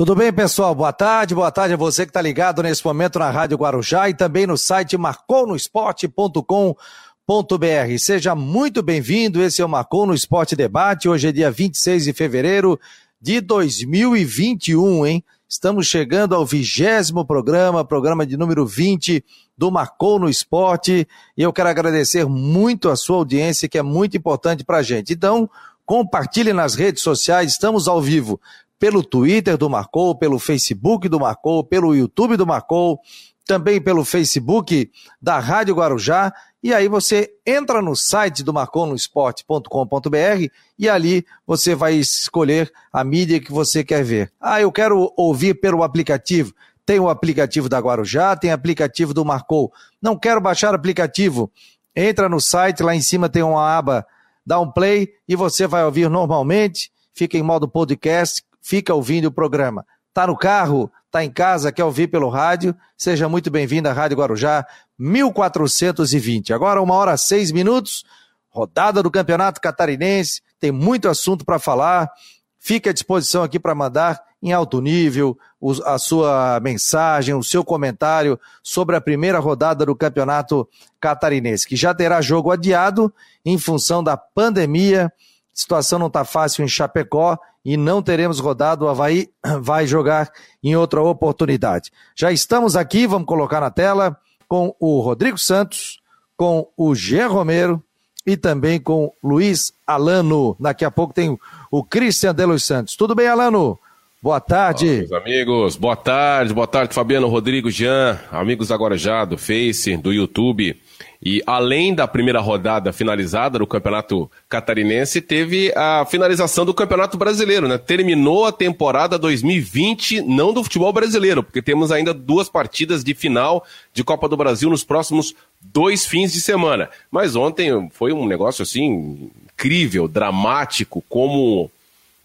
Tudo bem, pessoal? Boa tarde, boa tarde a você que está ligado nesse momento na Rádio Guarujá e também no site marconosport.com.br. Seja muito bem-vindo, esse é o Marcou no Esporte Debate, hoje é dia 26 de fevereiro de 2021, hein? Estamos chegando ao vigésimo programa, programa de número 20 do Marcou no Esporte, e eu quero agradecer muito a sua audiência, que é muito importante para a gente. Então, compartilhe nas redes sociais, estamos ao vivo pelo Twitter do Marcou, pelo Facebook do Marcou, pelo YouTube do Marcou, também pelo Facebook da Rádio Guarujá. E aí você entra no site do marconosport.com.br e ali você vai escolher a mídia que você quer ver. Ah, eu quero ouvir pelo aplicativo. Tem o aplicativo da Guarujá, tem aplicativo do Marcou. Não quero baixar aplicativo. Entra no site, lá em cima tem uma aba, dá um play e você vai ouvir normalmente. Fica em modo podcast, fica ouvindo o programa. Tá no carro, tá em casa, quer ouvir pelo rádio? Seja muito bem-vindo à Rádio Guarujá 1420. Agora, uma hora seis minutos, rodada do Campeonato Catarinense, tem muito assunto para falar. Fique à disposição aqui para mandar em alto nível a sua mensagem, o seu comentário sobre a primeira rodada do Campeonato Catarinense, que já terá jogo adiado em função da pandemia. Situação não está fácil em Chapecó e não teremos rodado. O Havaí vai jogar em outra oportunidade. Já estamos aqui, vamos colocar na tela, com o Rodrigo Santos, com o Gê Romero e também com Luiz Alano. Daqui a pouco tem o Cristian de Los Santos. Tudo bem, Alano? Boa tarde. Olá, amigos, boa tarde, boa tarde, Fabiano, Rodrigo, Jean, amigos agora já do Face, do YouTube. E além da primeira rodada finalizada do Campeonato Catarinense, teve a finalização do Campeonato Brasileiro, né? Terminou a temporada 2020, não do futebol brasileiro, porque temos ainda duas partidas de final de Copa do Brasil nos próximos dois fins de semana. Mas ontem foi um negócio assim incrível, dramático, como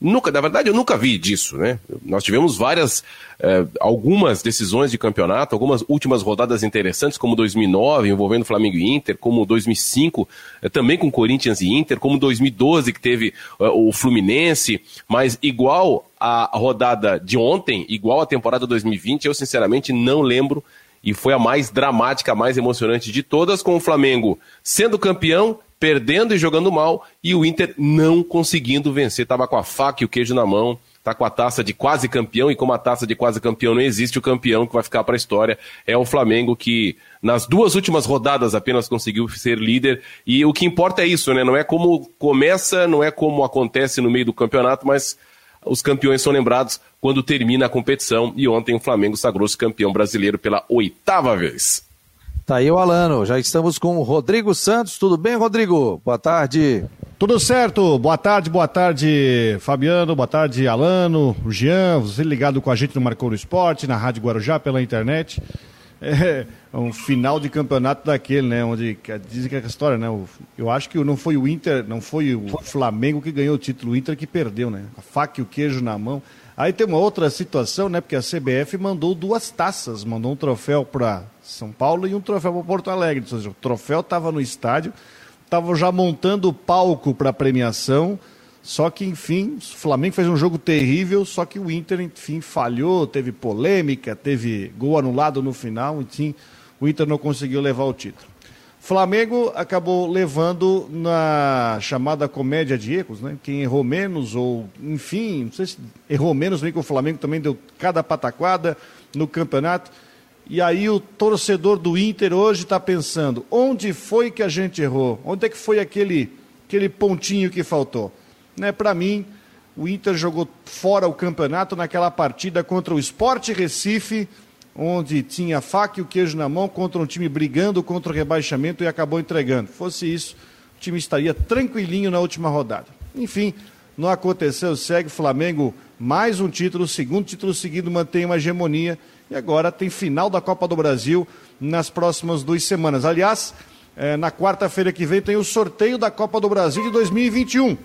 Nunca, na verdade, eu nunca vi disso, né? Nós tivemos várias, eh, algumas decisões de campeonato, algumas últimas rodadas interessantes, como 2009, envolvendo Flamengo e Inter, como 2005, eh, também com Corinthians e Inter, como 2012, que teve eh, o Fluminense, mas igual a rodada de ontem, igual a temporada 2020, eu sinceramente não lembro e foi a mais dramática, a mais emocionante de todas, com o Flamengo sendo campeão perdendo e jogando mal, e o Inter não conseguindo vencer. Estava com a faca e o queijo na mão, está com a taça de quase campeão, e como a taça de quase campeão não existe, o campeão que vai ficar para a história é o Flamengo, que nas duas últimas rodadas apenas conseguiu ser líder. E o que importa é isso, né? Não é como começa, não é como acontece no meio do campeonato, mas os campeões são lembrados quando termina a competição. E ontem o Flamengo sagrou-se campeão brasileiro pela oitava vez. Tá aí o Alano. Já estamos com o Rodrigo Santos. Tudo bem, Rodrigo? Boa tarde. Tudo certo. Boa tarde, boa tarde, Fabiano. Boa tarde, Alano, Jean. Você ligado com a gente no Marcou no Esporte, na Rádio Guarujá, pela internet. É um final de campeonato daquele, né? Onde dizem que é a história, né? Eu acho que não foi o Inter, não foi o Flamengo que ganhou o título, o Inter que perdeu, né? A faca e o queijo na mão. Aí tem uma outra situação, né? Porque a CBF mandou duas taças, mandou um troféu para são Paulo e um troféu para Porto Alegre. Ou seja, o troféu estava no estádio, estavam já montando o palco para a premiação. Só que, enfim, o Flamengo fez um jogo terrível, só que o Inter, enfim, falhou, teve polêmica, teve gol anulado no final, enfim, o Inter não conseguiu levar o título. Flamengo acabou levando na chamada comédia de erros, né? Quem errou menos, ou enfim, não sei se errou menos, bem que o Flamengo também deu cada pataquada no campeonato. E aí o torcedor do Inter hoje está pensando, onde foi que a gente errou? Onde é que foi aquele, aquele pontinho que faltou? Né, Para mim, o Inter jogou fora o campeonato naquela partida contra o Sport Recife, onde tinha faca e o queijo na mão contra um time brigando contra o rebaixamento e acabou entregando. Fosse isso, o time estaria tranquilinho na última rodada. Enfim, não aconteceu, segue Flamengo mais um título, segundo título seguido, mantém uma hegemonia e agora tem final da Copa do Brasil nas próximas duas semanas. Aliás, é, na quarta-feira que vem tem o sorteio da Copa do Brasil de 2021.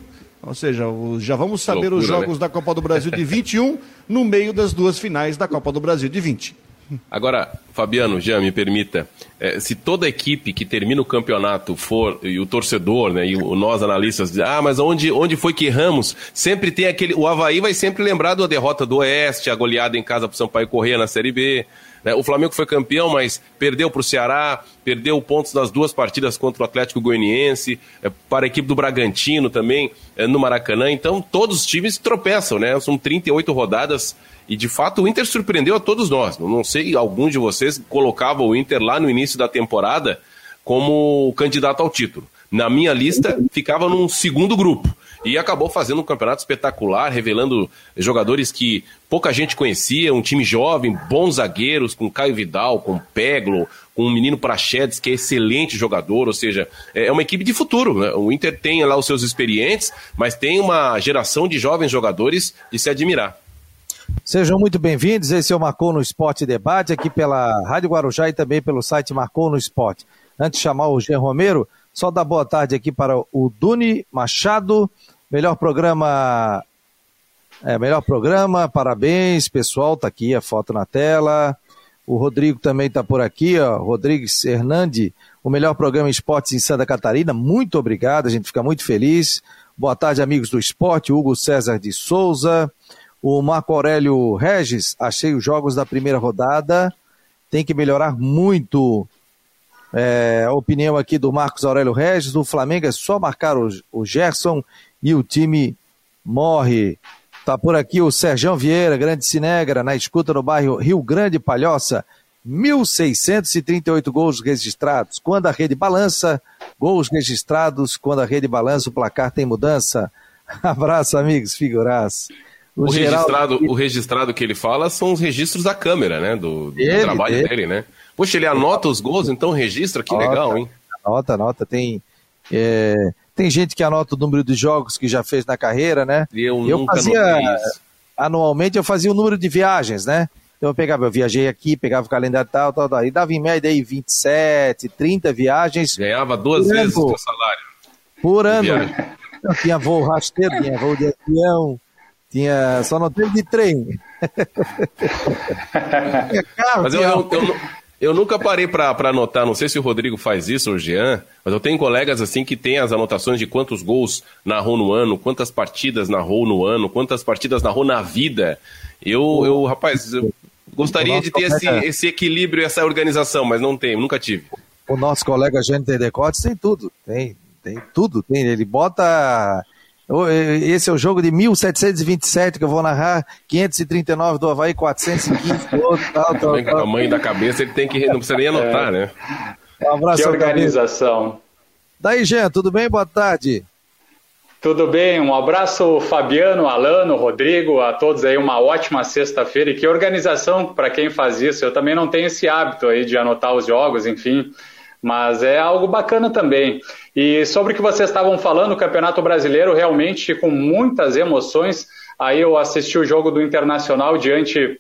Ou seja, já vamos saber loucura, os jogos né? da Copa do Brasil de 21 no meio das duas finais da Copa do Brasil de 20. Agora, Fabiano, já me permita, é, se toda equipe que termina o campeonato for, e o torcedor, né, e o, nós analistas, ah, mas onde, onde foi que erramos? Sempre tem aquele. O Havaí vai sempre lembrar da derrota do Oeste, a goleada em casa para Sampaio Corrêa na Série B. Né? O Flamengo foi campeão, mas perdeu para o Ceará, perdeu pontos nas duas partidas contra o Atlético Goianiense, é, para a equipe do Bragantino também, é, no Maracanã. Então, todos os times tropeçam, né? São 38 rodadas e de fato o Inter surpreendeu a todos nós. Não sei, alguns de vocês colocavam o Inter lá no início da temporada como candidato ao título. Na minha lista, ficava num segundo grupo e acabou fazendo um campeonato espetacular, revelando jogadores que pouca gente conhecia, um time jovem, bons zagueiros, com Caio Vidal, com Peglo, com o menino Prachedes, que é excelente jogador, ou seja, é uma equipe de futuro. Né? O Inter tem lá os seus experientes, mas tem uma geração de jovens jogadores de se admirar. Sejam muito bem-vindos, esse é o Marcou no Esporte Debate, aqui pela Rádio Guarujá e também pelo site Marcou no Esporte. Antes de chamar o Jean Romero, só dar boa tarde aqui para o Duni Machado, melhor programa. É, melhor programa, parabéns, pessoal, tá aqui a foto na tela. O Rodrigo também está por aqui, ó, Rodrigues Hernandi, o melhor programa Esportes em Santa Catarina. Muito obrigado, a gente fica muito feliz. Boa tarde, amigos do esporte. Hugo César de Souza. O Marco Aurélio Regis, achei os jogos da primeira rodada. Tem que melhorar muito é, a opinião aqui do Marcos Aurélio Regis, do Flamengo é só marcar o, o Gerson e o time morre. Tá por aqui o Serjão Vieira, grande Cinegra, na escuta no bairro Rio Grande Palhoça. 1.638 gols registrados. Quando a rede balança, gols registrados. Quando a rede balança, o placar tem mudança. Abraço, amigos, figuraças. O, registrado, o registrado que ele fala são os registros da câmera, né? Do, do ele, trabalho ele. dele, né? Poxa, ele anota os gols, então registra, que anota, legal, hein? Anota, anota. Tem, é, tem gente que anota o número de jogos que já fez na carreira, né? Eu, eu nunca fazia, anualmente eu fazia o número de viagens, né? Então eu pegava, eu viajei aqui, pegava o calendário tal, tal, tal, e dava em média aí 27, 30 viagens. Ganhava duas vezes o seu salário. Por ano. Eu tinha voo rasteiro, tinha voo de avião, tinha, só não teve de trem. carro, Mas eu, eu, eu, eu nunca parei para anotar, não sei se o Rodrigo faz isso ou o Jean, mas eu tenho colegas assim que têm as anotações de quantos gols narrou no ano, quantas partidas narrou no ano, quantas partidas narrou na vida. Eu, eu rapaz, eu gostaria de ter esse, esse equilíbrio, essa organização, mas não tenho, nunca tive. O nosso colega Jânio Decotes tem tudo, tem, tem tudo, tem. Ele bota esse é o jogo de 1727 que eu vou narrar, 539 do Havaí, 415 do outro, tal, tal, tal. O tamanho da cabeça ele tem que, não precisa nem anotar, é. né? Um abraço. Que organização. Daí, Jean, tudo bem? Boa tarde. Tudo bem, um abraço Fabiano, Alano, Rodrigo, a todos aí, uma ótima sexta-feira. E que organização para quem faz isso. Eu também não tenho esse hábito aí de anotar os jogos, enfim mas é algo bacana também. E sobre o que vocês estavam falando, o Campeonato Brasileiro realmente com muitas emoções. Aí eu assisti o jogo do Internacional diante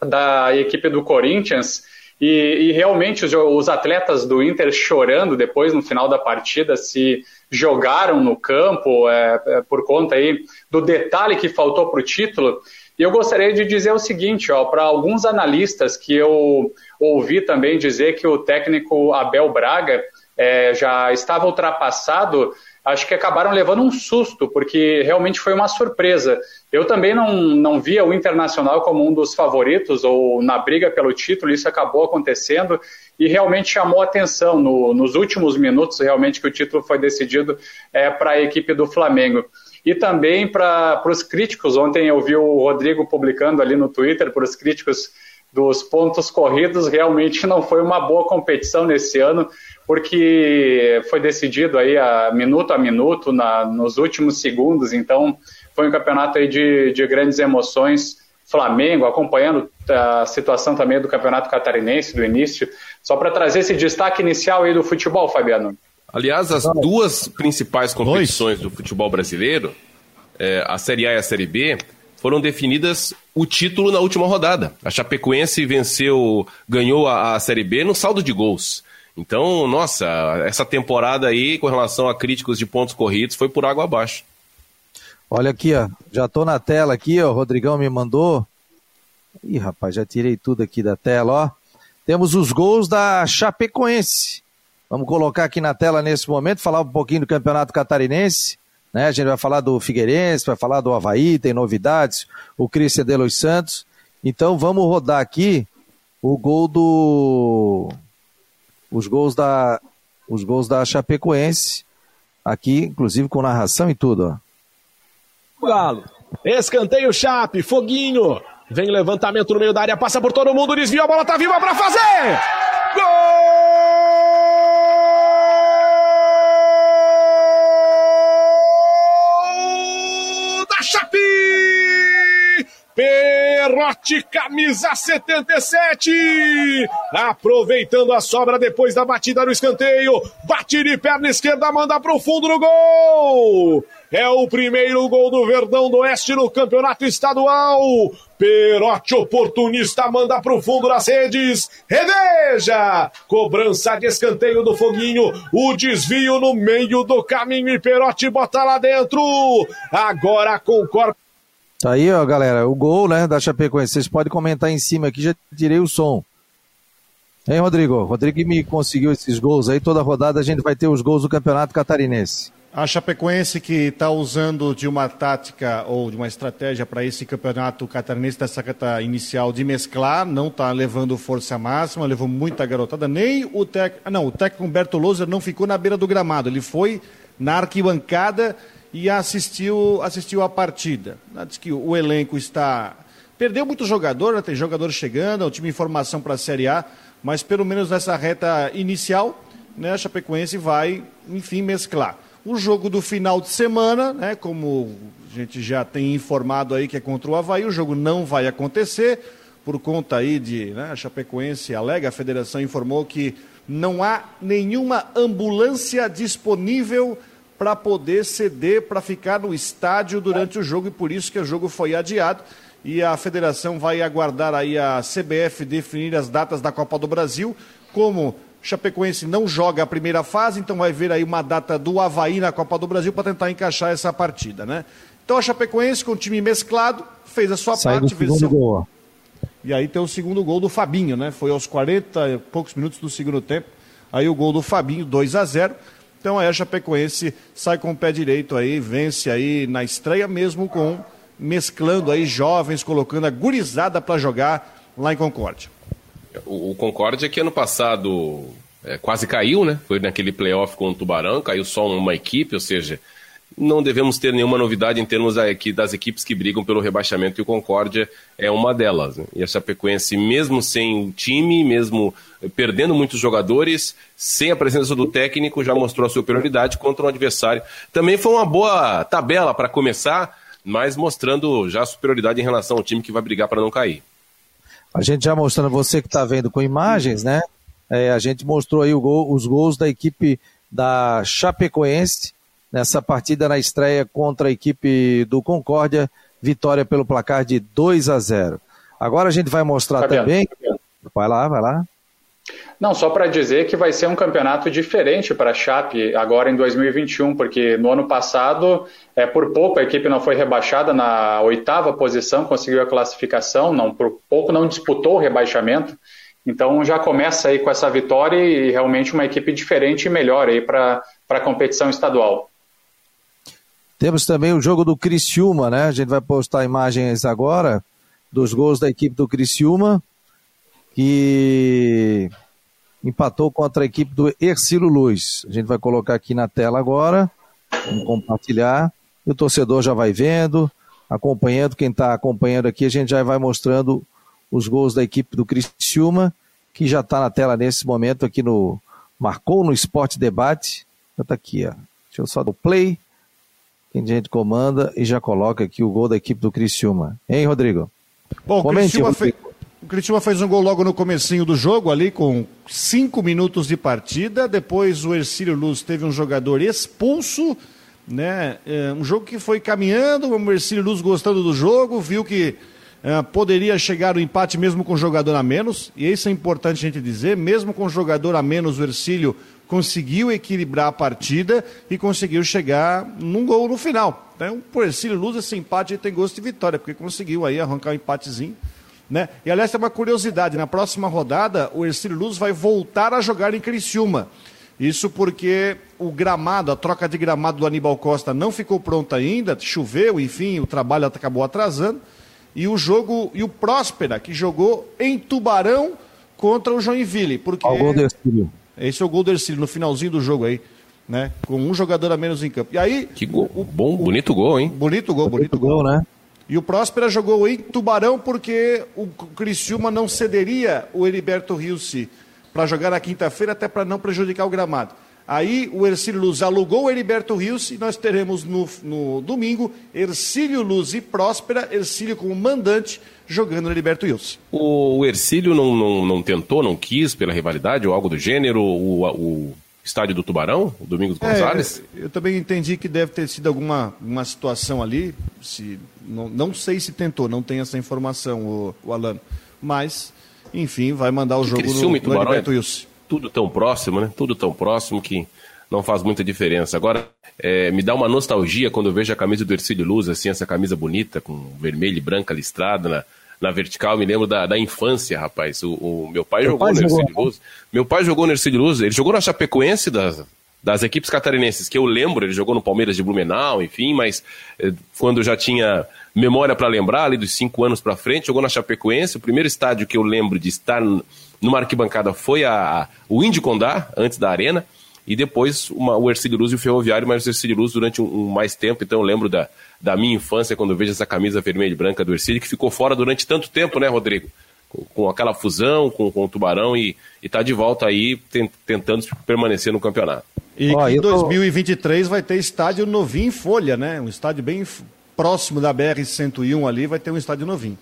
da equipe do Corinthians e, e realmente os, os, atletas do Inter chorando depois no final da partida se jogaram no campo é, é, por conta aí do detalhe que faltou para o título. E eu gostaria de dizer o seguinte, para alguns analistas que eu ouvi também dizer que o técnico Abel Braga é, já estava ultrapassado, acho que acabaram levando um susto, porque realmente foi uma surpresa. Eu também não, não via o Internacional como um dos favoritos ou na briga pelo título, isso acabou acontecendo e realmente chamou atenção no, nos últimos minutos, realmente, que o título foi decidido é, para a equipe do Flamengo. E também para os críticos, ontem eu vi o Rodrigo publicando ali no Twitter, para os críticos dos pontos corridos, realmente não foi uma boa competição nesse ano, porque foi decidido aí a minuto a minuto, na, nos últimos segundos, então foi um campeonato aí de, de grandes emoções. Flamengo, acompanhando a situação também do Campeonato Catarinense do início, só para trazer esse destaque inicial aí do futebol, Fabiano. Aliás, as duas principais competições do futebol brasileiro, é, a Série A e a Série B, foram definidas o título na última rodada. A Chapecoense venceu, ganhou a, a Série B no saldo de gols. Então, nossa, essa temporada aí, com relação a críticos de pontos corridos, foi por água abaixo. Olha aqui, ó, já tô na tela aqui, ó, o Rodrigão me mandou. Ih, rapaz, já tirei tudo aqui da tela, ó. Temos os gols da Chapecoense. Vamos colocar aqui na tela nesse momento, falar um pouquinho do Campeonato Catarinense. Né? A gente vai falar do Figueirense, vai falar do Havaí, tem novidades, o Cristian de los Santos. Então vamos rodar aqui o gol do. Os gols da. Os gols da Chapecoense. Aqui, inclusive com narração e tudo, ó. Galo. Escanteio Chape, Foguinho. Vem levantamento no meio da área, passa por todo mundo, desvia, a bola tá viva para fazer! Gol Perrote, camisa 77. Aproveitando a sobra depois da batida no escanteio. Bate de perna esquerda, manda pro fundo no gol. É o primeiro gol do Verdão do Oeste no campeonato estadual. Perote oportunista manda pro fundo das redes. Reveja! Cobrança de escanteio do Foguinho. O desvio no meio do caminho e Perote bota lá dentro. Agora concorda. Tá aí, ó, galera, o gol, né, da Chapecoense. Vocês podem comentar em cima aqui, já tirei o som. Hein, Rodrigo? Rodrigo me conseguiu esses gols aí. Toda rodada a gente vai ter os gols do Campeonato Catarinense. A Chapecoense que está usando de uma tática ou de uma estratégia para esse campeonato catarinense dessa reta inicial de mesclar, não está levando força máxima, levou muita garotada. Nem o técnico. Não, o técnico Humberto Loser não ficou na beira do gramado, ele foi na arquibancada e assistiu, assistiu a partida. Diz que o elenco está. Perdeu muito jogador, né? tem jogador chegando, é um time em formação para a Série A, mas pelo menos nessa reta inicial, né, a Chapecoense vai, enfim, mesclar. O jogo do final de semana, né, como a gente já tem informado aí que é contra o Havaí, o jogo não vai acontecer por conta aí de, né, a Chapecoense alega, a federação informou que não há nenhuma ambulância disponível para poder ceder para ficar no estádio durante o jogo e por isso que o jogo foi adiado e a federação vai aguardar aí a CBF definir as datas da Copa do Brasil, como Chapecoense não joga a primeira fase, então vai ver aí uma data do Havaí na Copa do Brasil para tentar encaixar essa partida, né? Então a Chapecoense com o time mesclado fez a sua Sai parte, segundo gol. E aí tem o segundo gol do Fabinho, né? Foi aos 40 e poucos minutos do segundo tempo. Aí o gol do Fabinho, 2 a 0 então aí a Chapecoense sai com o pé direito aí, vence aí na estreia mesmo com mesclando aí jovens, colocando a gurizada para jogar lá em Concórdia. O, o Concórdia que ano passado é, quase caiu, né? Foi naquele playoff com o Tubarão, caiu só uma equipe, ou seja, não devemos ter nenhuma novidade em termos das equipes que brigam pelo rebaixamento e o Concórdia é uma delas. Né? E a Chapecoense, mesmo sem o time, mesmo perdendo muitos jogadores, sem a presença do técnico, já mostrou a superioridade contra um adversário. Também foi uma boa tabela para começar, mas mostrando já a superioridade em relação ao time que vai brigar para não cair. A gente já mostrando, você que está vendo com imagens, né? É, a gente mostrou aí gol, os gols da equipe da Chapecoense nessa partida na estreia contra a equipe do Concórdia, vitória pelo placar de 2 a 0. Agora a gente vai mostrar Fabiano, também. Fabiano. Vai lá, vai lá. Não, só para dizer que vai ser um campeonato diferente para a Chape agora em 2021, porque no ano passado, é, por pouco a equipe não foi rebaixada na oitava posição, conseguiu a classificação, não por pouco não disputou o rebaixamento. Então já começa aí com essa vitória e realmente uma equipe diferente e melhor aí para a competição estadual. Temos também o jogo do Criciúma, né? A gente vai postar imagens agora dos gols da equipe do Criciúma, que empatou contra a equipe do Ercílio Luz. A gente vai colocar aqui na tela agora, vamos compartilhar, e o torcedor já vai vendo, acompanhando, quem está acompanhando aqui, a gente já vai mostrando os gols da equipe do Criciúma, que já está na tela nesse momento aqui no Marcou no Esporte Debate. Já está aqui, ó. Deixa eu só dar o play quem a gente comanda e já coloca aqui o gol da equipe do Criciúma. Hein, Rodrigo? Bom, Comente, Criciúma Rodrigo. Fez, o Criciúma fez um gol logo no comecinho do jogo, ali com cinco minutos de partida. Depois o Ercílio Luz teve um jogador expulso, né? É, um jogo que foi caminhando, o Ercílio Luz gostando do jogo, viu que é, poderia chegar o empate mesmo com jogador a menos, e isso é importante a gente dizer, mesmo com jogador a menos, o Ercílio conseguiu equilibrar a partida e conseguiu chegar num gol no final. Então, por Ercílio Luz, esse empate tem gosto de vitória, porque conseguiu aí arrancar um empatezinho. Né? E aliás, tem uma curiosidade: na próxima rodada, o Ercílio Luz vai voltar a jogar em Criciúma. Isso porque o gramado, a troca de gramado do Aníbal Costa não ficou pronta ainda, choveu, enfim, o trabalho acabou atrasando. E o jogo, e o Próspera, que jogou em Tubarão contra o Joinville. Porque... Ercílio. Esse é o gol do Ercílio, no finalzinho do jogo aí. Né? Com um jogador a menos em campo. E aí. Que gol. O, bom, bonito gol, hein? Bonito gol, bonito, bonito gol, gol, né? E o Próspera jogou em Tubarão porque o Criciúma não cederia o Heriberto Rilse para jogar na quinta-feira, até para não prejudicar o gramado. Aí o Ercílio Luz alugou o Heriberto Rios e nós teremos no, no domingo Ercílio Luz e Próspera, Ercílio como mandante, jogando no Heriberto Rios. O Ercílio não, não, não tentou, não quis pela rivalidade ou algo do gênero, o, o estádio do Tubarão, o Domingos é, Gonzalez? Eu também entendi que deve ter sido alguma uma situação ali, se, não, não sei se tentou, não tenho essa informação, o, o Alano, mas enfim, vai mandar o jogo no, no Heriberto é tudo tão próximo, né? Tudo tão próximo que não faz muita diferença. Agora, é, me dá uma nostalgia quando eu vejo a camisa do Ercílio Luz, assim, essa camisa bonita, com vermelho e branca listrada na, na vertical. Me lembro da, da infância, rapaz. O, o meu pai meu jogou pai no Ercílio Luz. Meu pai jogou no Ercílio Luz. Ele jogou na Chapecoense das, das equipes catarinenses, que eu lembro. Ele jogou no Palmeiras de Blumenau, enfim, mas é, quando já tinha memória para lembrar, ali dos cinco anos para frente, jogou na Chapecoense. O primeiro estádio que eu lembro de estar numa arquibancada foi a, a o Indy Condá, antes da Arena, e depois uma, o Ercílio Luz e o Ferroviário, mas o Ercílio Luz durante um, um, mais tempo. Então eu lembro da, da minha infância quando eu vejo essa camisa vermelha e branca do Ercílio, que ficou fora durante tanto tempo, né, Rodrigo? Com, com aquela fusão com, com o Tubarão e está de volta aí tentando permanecer no campeonato. E em tô... 2023 vai ter estádio novinho em folha, né? Um estádio bem próximo da BR-101 ali, vai ter um estádio novinho.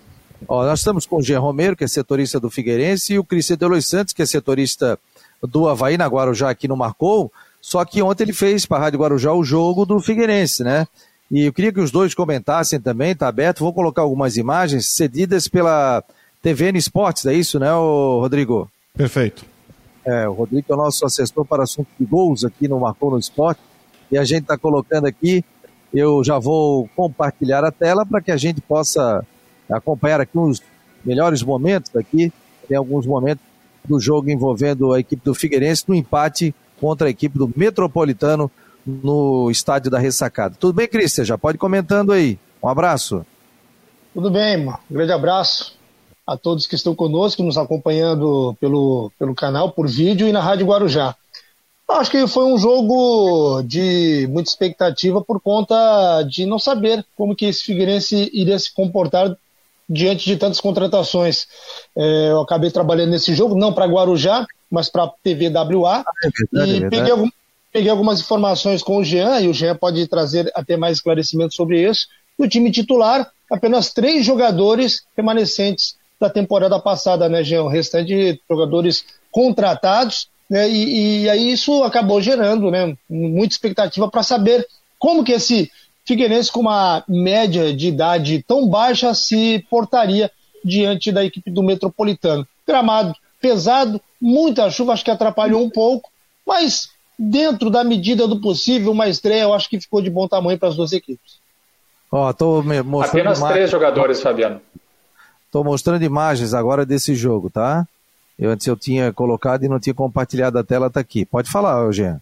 Ó, nós estamos com o Jean Romero, que é setorista do Figueirense, e o Cristian Delois Santos, que é setorista do Havaí na Guarujá, aqui no Marcou. Só que ontem ele fez para a Rádio Guarujá o jogo do Figueirense, né? E eu queria que os dois comentassem também, tá aberto. Vou colocar algumas imagens cedidas pela TVN Esportes, é isso, né, Rodrigo? Perfeito. É, o Rodrigo é o nosso assessor para assuntos de gols aqui no Marcou no Esporte. E a gente está colocando aqui, eu já vou compartilhar a tela para que a gente possa acompanhar aqui os melhores momentos aqui. Tem alguns momentos do jogo envolvendo a equipe do Figueirense no empate contra a equipe do Metropolitano no estádio da Ressacada. Tudo bem, Cristian? Já pode comentando aí. Um abraço. Tudo bem. Um grande abraço a todos que estão conosco, nos acompanhando pelo, pelo canal, por vídeo e na Rádio Guarujá. Acho que foi um jogo de muita expectativa por conta de não saber como que esse Figueirense iria se comportar diante de tantas contratações. É, eu acabei trabalhando nesse jogo, não para Guarujá, mas para a TVWA, é verdade, e é peguei, algum, peguei, algumas informações com o Jean, e o Jean pode trazer até mais esclarecimento sobre isso. No time titular, apenas três jogadores remanescentes da temporada passada, né, Jean? O restante jogadores contratados, né, e, e aí isso acabou gerando né, muita expectativa para saber como que esse Figueirense, com uma média de idade tão baixa, se portaria diante da equipe do Metropolitano. Gramado pesado, muita chuva, acho que atrapalhou um pouco, mas dentro da medida do possível, uma estreia eu acho que ficou de bom tamanho para as duas equipes. Ó, tô mostrando Apenas imagens... três jogadores, Fabiano. Estou mostrando imagens agora desse jogo, tá? Eu antes eu tinha colocado e não tinha compartilhado a tela, tá aqui. Pode falar, Eugênio.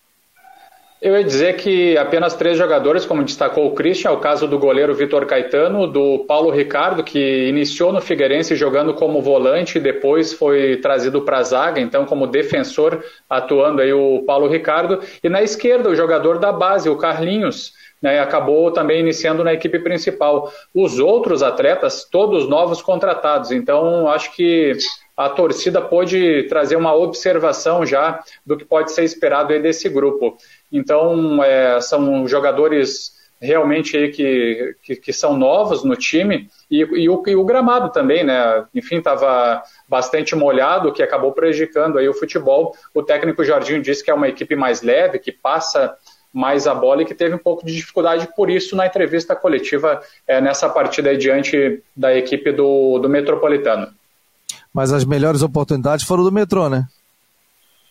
Eu ia dizer que apenas três jogadores, como destacou o Christian, é o caso do goleiro Vitor Caetano, do Paulo Ricardo, que iniciou no Figueirense jogando como volante e depois foi trazido para a zaga, então como defensor atuando aí o Paulo Ricardo, e na esquerda o jogador da base, o Carlinhos, né, acabou também iniciando na equipe principal. Os outros atletas, todos novos contratados, então acho que a torcida pôde trazer uma observação já do que pode ser esperado aí desse grupo. Então, é, são jogadores realmente aí que, que, que, são novos no time e, e, o, e o gramado também, né? Enfim, estava bastante molhado, que acabou prejudicando aí o futebol. O técnico Jorginho disse que é uma equipe mais leve, que passa mais a bola e que teve um pouco de dificuldade por isso na entrevista coletiva é, nessa partida aí diante da equipe do, do Metropolitano. Mas as melhores oportunidades foram do Metrô, né?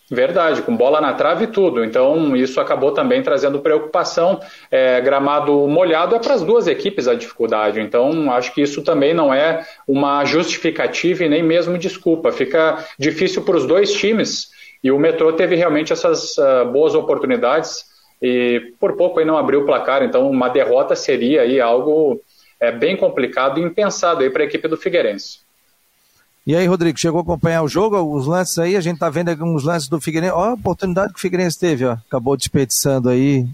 Verdade, com bola na trave e tudo. Então, isso acabou também trazendo preocupação. É, gramado molhado é para as duas equipes a dificuldade. Então, acho que isso também não é uma justificativa e nem mesmo desculpa. Fica difícil para os dois times. E o metrô teve realmente essas uh, boas oportunidades e por pouco aí não abriu o placar. Então, uma derrota seria aí algo é, bem complicado e impensado para a equipe do Figueirense. E aí, Rodrigo, chegou a acompanhar o jogo, os lances aí, a gente tá vendo alguns lances do Figueirense. Ó, a oportunidade que o Figueirense teve, ó. Acabou desperdiçando aí.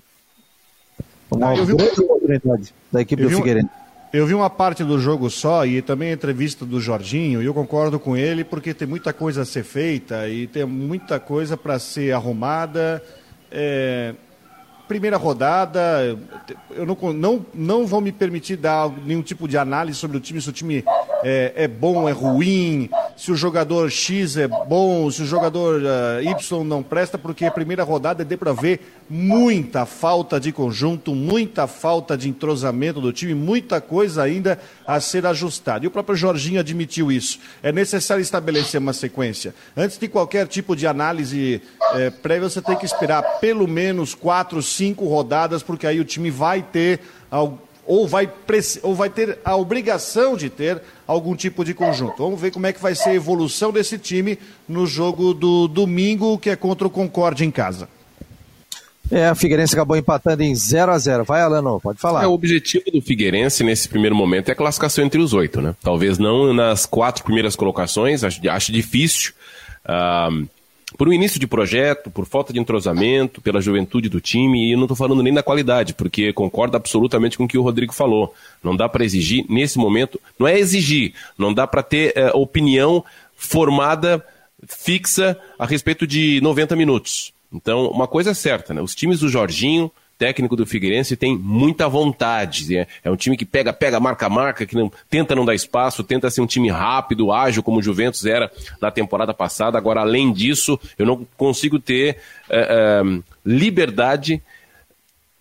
Uma grande vi... oportunidade da equipe eu do Figueirense. Eu vi uma parte do jogo só e também a entrevista do Jorginho, e eu concordo com ele porque tem muita coisa a ser feita e tem muita coisa para ser arrumada. É, primeira rodada, eu não, não, não vou me permitir dar nenhum tipo de análise sobre o time, se o time é, é bom, é ruim, se o jogador X é bom, se o jogador uh, Y não presta, porque a primeira rodada dê para ver muita falta de conjunto, muita falta de entrosamento do time, muita coisa ainda a ser ajustada. E o próprio Jorginho admitiu isso. É necessário estabelecer uma sequência. Antes de qualquer tipo de análise é, prévia, você tem que esperar pelo menos quatro, cinco rodadas, porque aí o time vai ter ou vai, ou vai ter a obrigação de ter algum tipo de conjunto. Vamos ver como é que vai ser a evolução desse time no jogo do domingo, que é contra o Concorde em casa. É, a Figueirense acabou empatando em 0 a 0 Vai, Alano, pode falar. É, o objetivo do Figueirense nesse primeiro momento é a classificação entre os oito, né? Talvez não nas quatro primeiras colocações, acho, acho difícil. Uh, por um início de projeto, por falta de entrosamento, pela juventude do time, e não estou falando nem da qualidade, porque concordo absolutamente com o que o Rodrigo falou. Não dá para exigir, nesse momento, não é exigir, não dá para ter uh, opinião formada, fixa, a respeito de 90 minutos. Então, uma coisa é certa, né? Os times do Jorginho, técnico do Figueirense, tem muita vontade. É, é um time que pega, pega, marca, marca, que não, tenta não dar espaço, tenta ser um time rápido, ágil, como o Juventus era na temporada passada. Agora, além disso, eu não consigo ter é, é, liberdade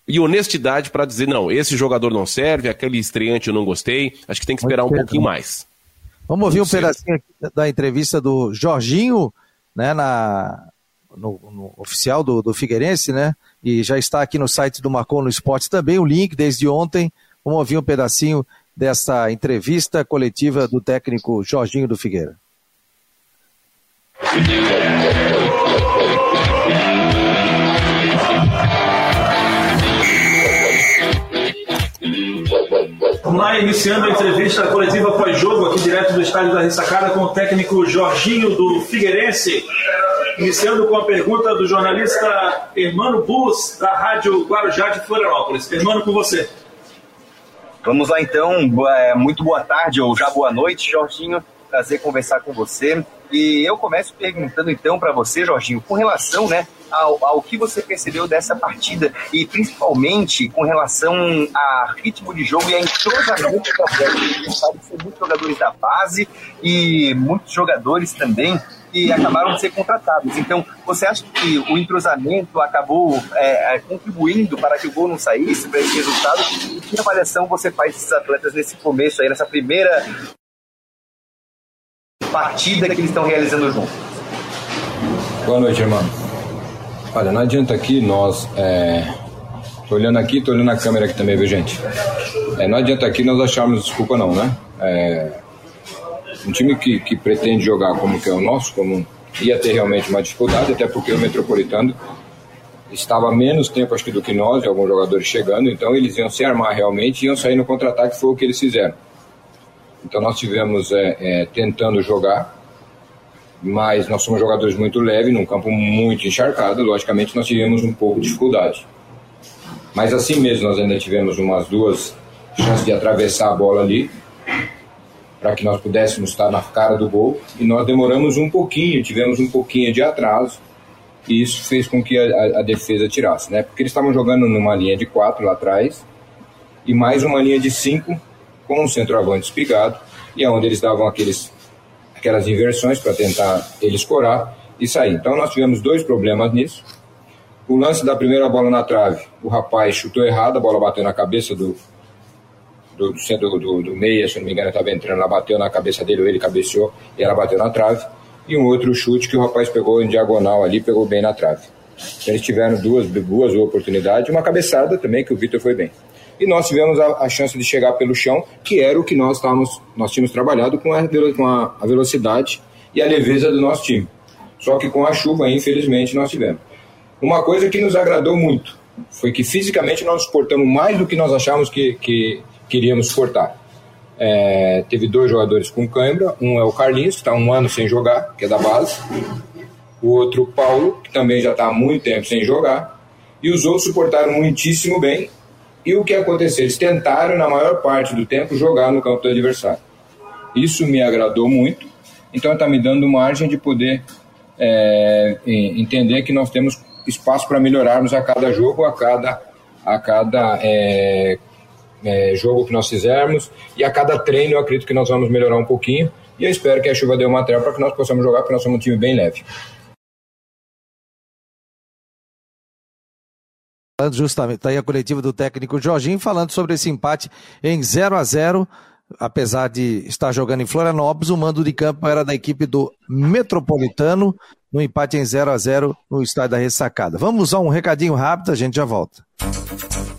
e honestidade para dizer, não, esse jogador não serve, aquele estreante eu não gostei, acho que tem que esperar um pouquinho mais. Vamos ouvir um pedacinho da entrevista do Jorginho, né, na, no, no oficial do, do, Figueirense, né? E já está aqui no site do Marcon no Esporte também o link desde ontem. Vamos ouvir um pedacinho dessa entrevista coletiva do técnico Jorginho do Figueira. Vamos lá, iniciando a entrevista coletiva pós-jogo aqui direto do estádio da Ressacada com o técnico Jorginho do Figueirense. Iniciando com a pergunta do jornalista Hermano Bus, da Rádio Guarujá de Florianópolis. Hermano, com você. Vamos lá então, é, muito boa tarde ou já boa noite, Jorginho. Prazer conversar com você. E eu começo perguntando então para você, Jorginho, com relação né, ao, ao que você percebeu dessa partida e principalmente com relação a ritmo de jogo e a entrosamento da Sabe que são muitos jogadores da base e muitos jogadores também que acabaram de ser contratados. Então, você acha que o entrosamento acabou é, é, contribuindo para que o gol não saísse, para esse resultado? E que avaliação você faz desses atletas nesse começo aí, nessa primeira partida que eles estão realizando juntos? Boa noite, irmão. Olha, não adianta aqui nós. É... Tô olhando aqui, tô olhando a câmera aqui também, viu, gente? É, não adianta aqui nós acharmos desculpa, não, né? É, um time que, que pretende jogar como que é o nosso, como ia ter realmente uma dificuldade, até porque o Metropolitano estava menos tempo acho que do que nós, e alguns jogadores chegando, então eles iam se armar realmente e iam sair no contra-ataque, foi o que eles fizeram. Então nós tivemos é, é, tentando jogar, mas nós somos jogadores muito leves, num campo muito encharcado, logicamente nós tivemos um pouco de dificuldade. Mas assim mesmo nós ainda tivemos umas duas chances de atravessar a bola ali, para que nós pudéssemos estar na cara do gol e nós demoramos um pouquinho, tivemos um pouquinho de atraso e isso fez com que a, a defesa tirasse, né? Porque eles estavam jogando numa linha de quatro lá atrás e mais uma linha de cinco com um centroavante espigado e é eles davam aqueles aquelas inversões para tentar ele escorar e sair. Então nós tivemos dois problemas nisso. O lance da primeira bola na trave, o rapaz chutou errado, a bola bateu na cabeça do, do, do do, do, meia, se não me engano, estava entrando, ela bateu na cabeça dele, ou ele cabeceou, e ela bateu na trave. e um outro chute que o rapaz pegou em diagonal ali, pegou bem na trave. Então, eles tiveram duas, duas oportunidades, uma cabeçada também, que o Vitor foi bem. E nós tivemos a, a, chance de chegar pelo chão, que era o que nós estávamos, nós tínhamos trabalhado com a, com a, a velocidade e a leveza do nosso time. Só que com a chuva, infelizmente, nós tivemos. Uma coisa que nos agradou muito foi que fisicamente nós suportamos mais do que nós achávamos que, que queríamos suportar. É, teve dois jogadores com cãibra, um é o Carlinhos, que está um ano sem jogar, que é da base, o outro Paulo, que também já está há muito tempo sem jogar, e os outros suportaram muitíssimo bem. E o que aconteceu? Eles tentaram, na maior parte do tempo, jogar no campo do adversário. Isso me agradou muito, então está me dando margem de poder é, entender que nós temos espaço para melhorarmos a cada jogo, a cada, a cada é, é, jogo que nós fizermos e a cada treino eu acredito que nós vamos melhorar um pouquinho e eu espero que a chuva dê uma treva para que nós possamos jogar, porque nós somos um time bem leve. Justamente, está aí a coletiva do técnico Jorginho falando sobre esse empate em 0 a 0 apesar de estar jogando em Florianópolis, o mando de campo era da equipe do Metropolitano, no empate em 0 a 0 no estádio da Ressacada. Vamos a um recadinho rápido, a gente já volta.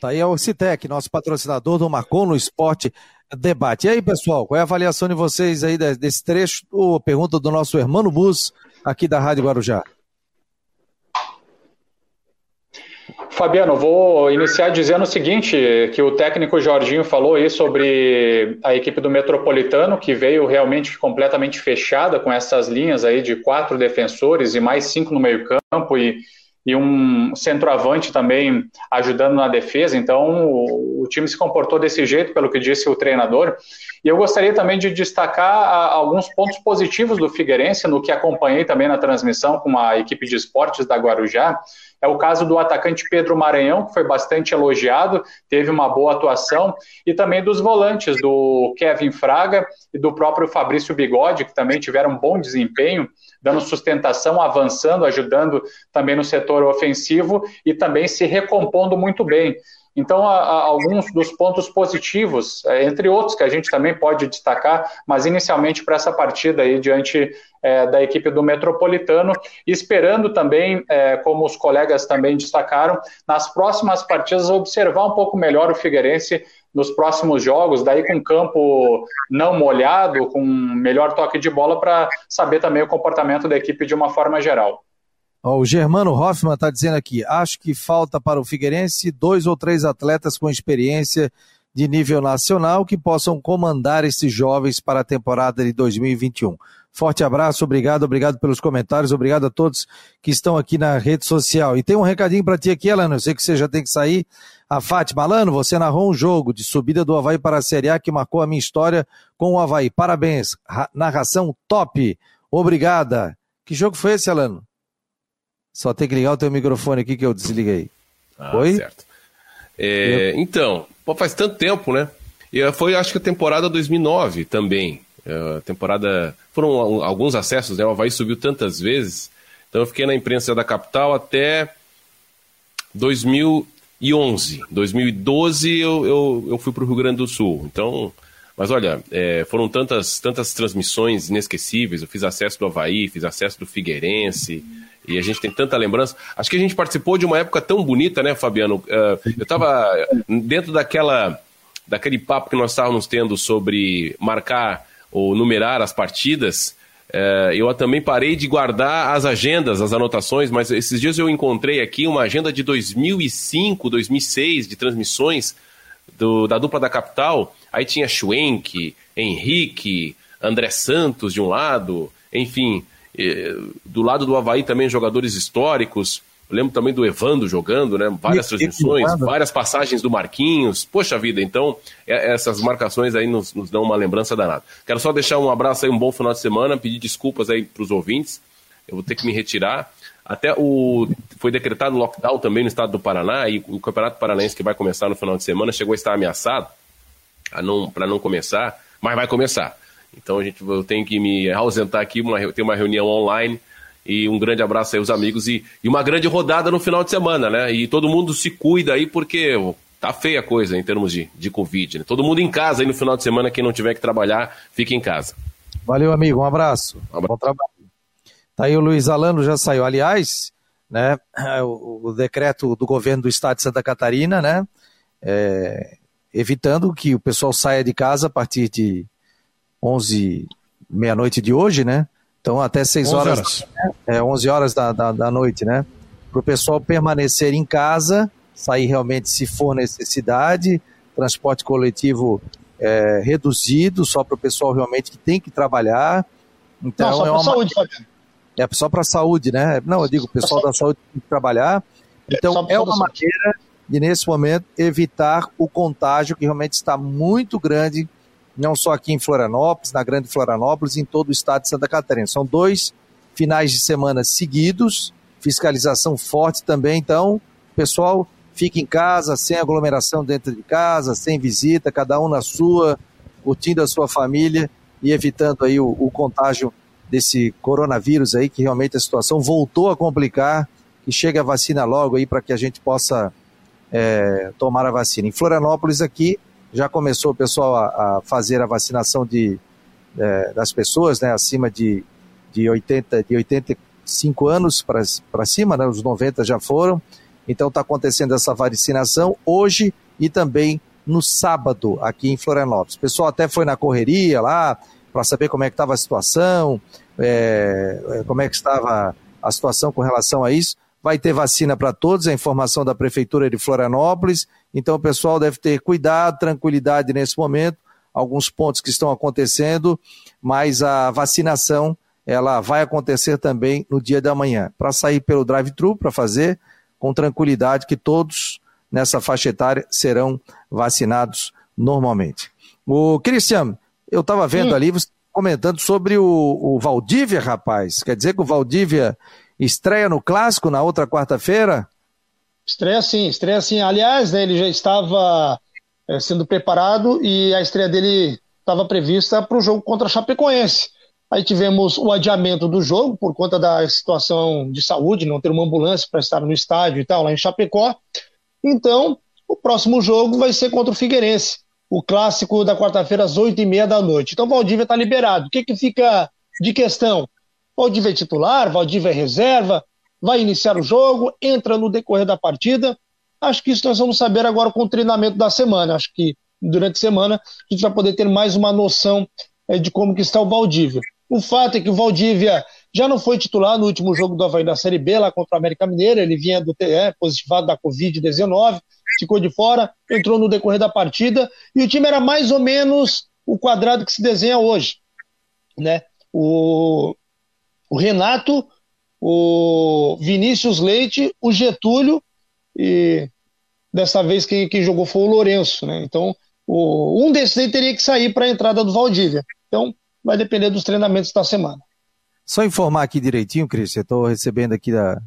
Tá aí a Orcitec, nosso patrocinador do Marcon no Esporte Debate. E aí, pessoal, qual é a avaliação de vocês aí desse trecho? Ou pergunta do nosso Hermano Bus, aqui da Rádio Guarujá. Fabiano, vou iniciar dizendo o seguinte, que o técnico Jorginho falou aí sobre a equipe do Metropolitano, que veio realmente completamente fechada com essas linhas aí de quatro defensores e mais cinco no meio campo e e um centroavante também ajudando na defesa. Então, o, o, time se comportou desse jeito, pelo que disse o treinador. E eu gostaria também de destacar a, alguns pontos positivos do Figueirense, no que acompanhei também na transmissão com a equipe de esportes da Guarujá. É o caso do atacante Pedro Maranhão, que foi bastante elogiado, teve uma boa atuação, e também dos volantes, do Kevin Fraga e do próprio Fabrício Bigode, que também tiveram um bom desempenho dando sustentação, avançando, ajudando também no setor ofensivo e também se recompondo muito bem. Então, há, há alguns dos pontos positivos, é, entre outros que a gente também pode destacar, mas inicialmente para essa partida aí diante é, da equipe do Metropolitano, esperando também, é, como os colegas também destacaram, nas próximas partidas observar um pouco melhor o Figueirense nos próximos jogos, daí com campo não molhado, com melhor toque de bola, para saber também o comportamento da equipe de uma forma geral. o Germano Hoffman está dizendo aqui: acho que falta para o Figueirense dois ou três atletas com experiência de nível nacional que possam comandar esses jovens para a temporada de 2021. Forte abraço, obrigado, obrigado pelos comentários, obrigado a todos que estão aqui na rede social. E tem um recadinho para ti aqui, Alano, eu sei que você já tem que sair. A Fátima, Alano, você narrou um jogo de subida do Havaí para a Série A que marcou a minha história com o Havaí. Parabéns, narração top, obrigada. Que jogo foi esse, Alano? Só tem que ligar o teu microfone aqui que eu desliguei. Ah, Oi? certo. É, então, faz tanto tempo, né? E foi, acho que a temporada 2009 também. É, temporada. Foram alguns acessos, né? O Havaí subiu tantas vezes. Então eu fiquei na imprensa da capital até 2011. 2012 eu, eu, eu fui para o Rio Grande do Sul. Então. Mas olha, é, foram tantas, tantas transmissões inesquecíveis. Eu fiz acesso do Havaí, fiz acesso do Figueirense, e a gente tem tanta lembrança. Acho que a gente participou de uma época tão bonita, né, Fabiano? Uh, eu estava dentro daquela, daquele papo que nós estávamos tendo sobre marcar ou numerar as partidas, é, eu também parei de guardar as agendas, as anotações, mas esses dias eu encontrei aqui uma agenda de 2005, 2006, de transmissões do, da dupla da capital. Aí tinha Schwenk, Henrique, André Santos de um lado, enfim, do lado do Havaí também jogadores históricos. Eu lembro também do Evando jogando, né? Várias e, transmissões, e várias passagens do Marquinhos. Poxa vida, então é, essas marcações aí nos, nos, dão uma lembrança danada. Quero só deixar um abraço aí, um bom final de semana, pedir desculpas aí para os ouvintes. Eu vou ter que me retirar. Até o foi decretado lockdown também no estado do Paraná e o Campeonato Paranaense que vai começar no final de semana chegou a estar ameaçado para não, não começar, mas vai começar. Então a gente, eu tenho que me ausentar aqui, uma, ter uma reunião online e um grande abraço aí aos amigos e, e uma grande rodada no final de semana, né? E todo mundo se cuida aí porque tá feia a coisa em termos de, de Covid, né? Todo mundo em casa aí no final de semana, quem não tiver que trabalhar, fique em casa. Valeu, amigo, um abraço. Um abraço. Bom trabalho. Tá aí o Luiz Alano já saiu. Aliás, né, o, o decreto do governo do estado de Santa Catarina, né, é, evitando que o pessoal saia de casa a partir de 11, meia-noite de hoje, né? Então, até 6 horas, horas. Né? É, 11 horas da, da, da noite, né? Para o pessoal permanecer em casa, sair realmente se for necessidade, transporte coletivo é, reduzido, só para o pessoal realmente que tem que trabalhar. Então, Não, só é uma... saúde, Fabiano. É só para a saúde, né? Não, eu digo, o pessoal da saúde tem que trabalhar. Então, é, é uma maneira de, nesse momento, evitar o contágio que realmente está muito grande não só aqui em Florianópolis, na Grande Florianópolis, em todo o estado de Santa Catarina. São dois finais de semana seguidos, fiscalização forte também, então, pessoal, fique em casa, sem aglomeração dentro de casa, sem visita, cada um na sua, curtindo a sua família e evitando aí o, o contágio desse coronavírus aí, que realmente a situação voltou a complicar, que chegue a vacina logo aí para que a gente possa é, tomar a vacina. Em Florianópolis aqui, já começou o pessoal a, a fazer a vacinação de, é, das pessoas né, acima de, de, 80, de 85 anos para cima, né, os 90 já foram. Então está acontecendo essa vacinação hoje e também no sábado aqui em Florianópolis. O pessoal até foi na correria lá para saber como é que estava a situação, é, como é que estava a situação com relação a isso. Vai ter vacina para todos, a informação da Prefeitura de Florianópolis então o pessoal deve ter cuidado, tranquilidade nesse momento, alguns pontos que estão acontecendo, mas a vacinação ela vai acontecer também no dia da manhã. Para sair pelo drive-thru, para fazer, com tranquilidade que todos nessa faixa etária serão vacinados normalmente. O Cristiano, eu estava vendo Sim. ali você comentando sobre o, o Valdívia, rapaz. Quer dizer que o Valdívia estreia no clássico na outra quarta-feira? Estreia sim, estreia sim. Aliás, né, ele já estava é, sendo preparado e a estreia dele estava prevista para o jogo contra a Chapecoense. Aí tivemos o adiamento do jogo por conta da situação de saúde, não ter uma ambulância para estar no estádio e tal, lá em Chapecó. Então, o próximo jogo vai ser contra o Figueirense, o clássico da quarta-feira às oito e meia da noite. Então, Valdívia está liberado. O que, que fica de questão? Valdívia é titular, Valdívia é reserva, vai iniciar o jogo, entra no decorrer da partida. Acho que isso nós vamos saber agora com o treinamento da semana. Acho que durante a semana a gente vai poder ter mais uma noção é, de como que está o Valdívia. O fato é que o Valdívia já não foi titular no último jogo do Havaí da Série B, lá contra o América Mineira, ele vinha do TE, positivado da Covid-19, ficou de fora, entrou no decorrer da partida, e o time era mais ou menos o quadrado que se desenha hoje. Né? O, o Renato o Vinícius Leite, o Getúlio e dessa vez quem, quem jogou foi o Lourenço, né? Então, o, um desses aí teria que sair para a entrada do Valdívia. Então, vai depender dos treinamentos da semana. Só informar aqui direitinho, Cris, eu estou recebendo aqui da.